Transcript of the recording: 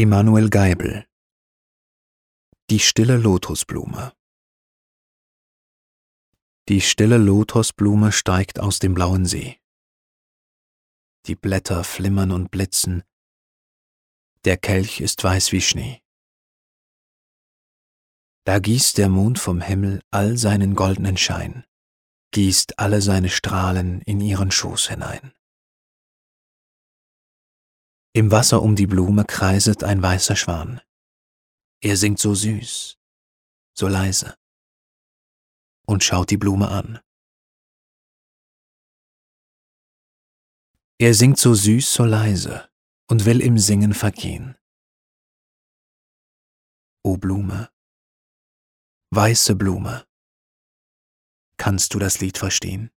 Emanuel Geibel Die stille Lotusblume Die stille Lotosblume steigt aus dem blauen See. Die Blätter flimmern und blitzen, der Kelch ist weiß wie Schnee. Da gießt der Mond vom Himmel all seinen goldenen Schein, gießt alle seine Strahlen in ihren Schoß hinein. Im Wasser um die Blume kreiset ein weißer Schwan. Er singt so süß, so leise und schaut die Blume an. Er singt so süß, so leise und will im Singen vergehen. O Blume, weiße Blume, kannst du das Lied verstehen?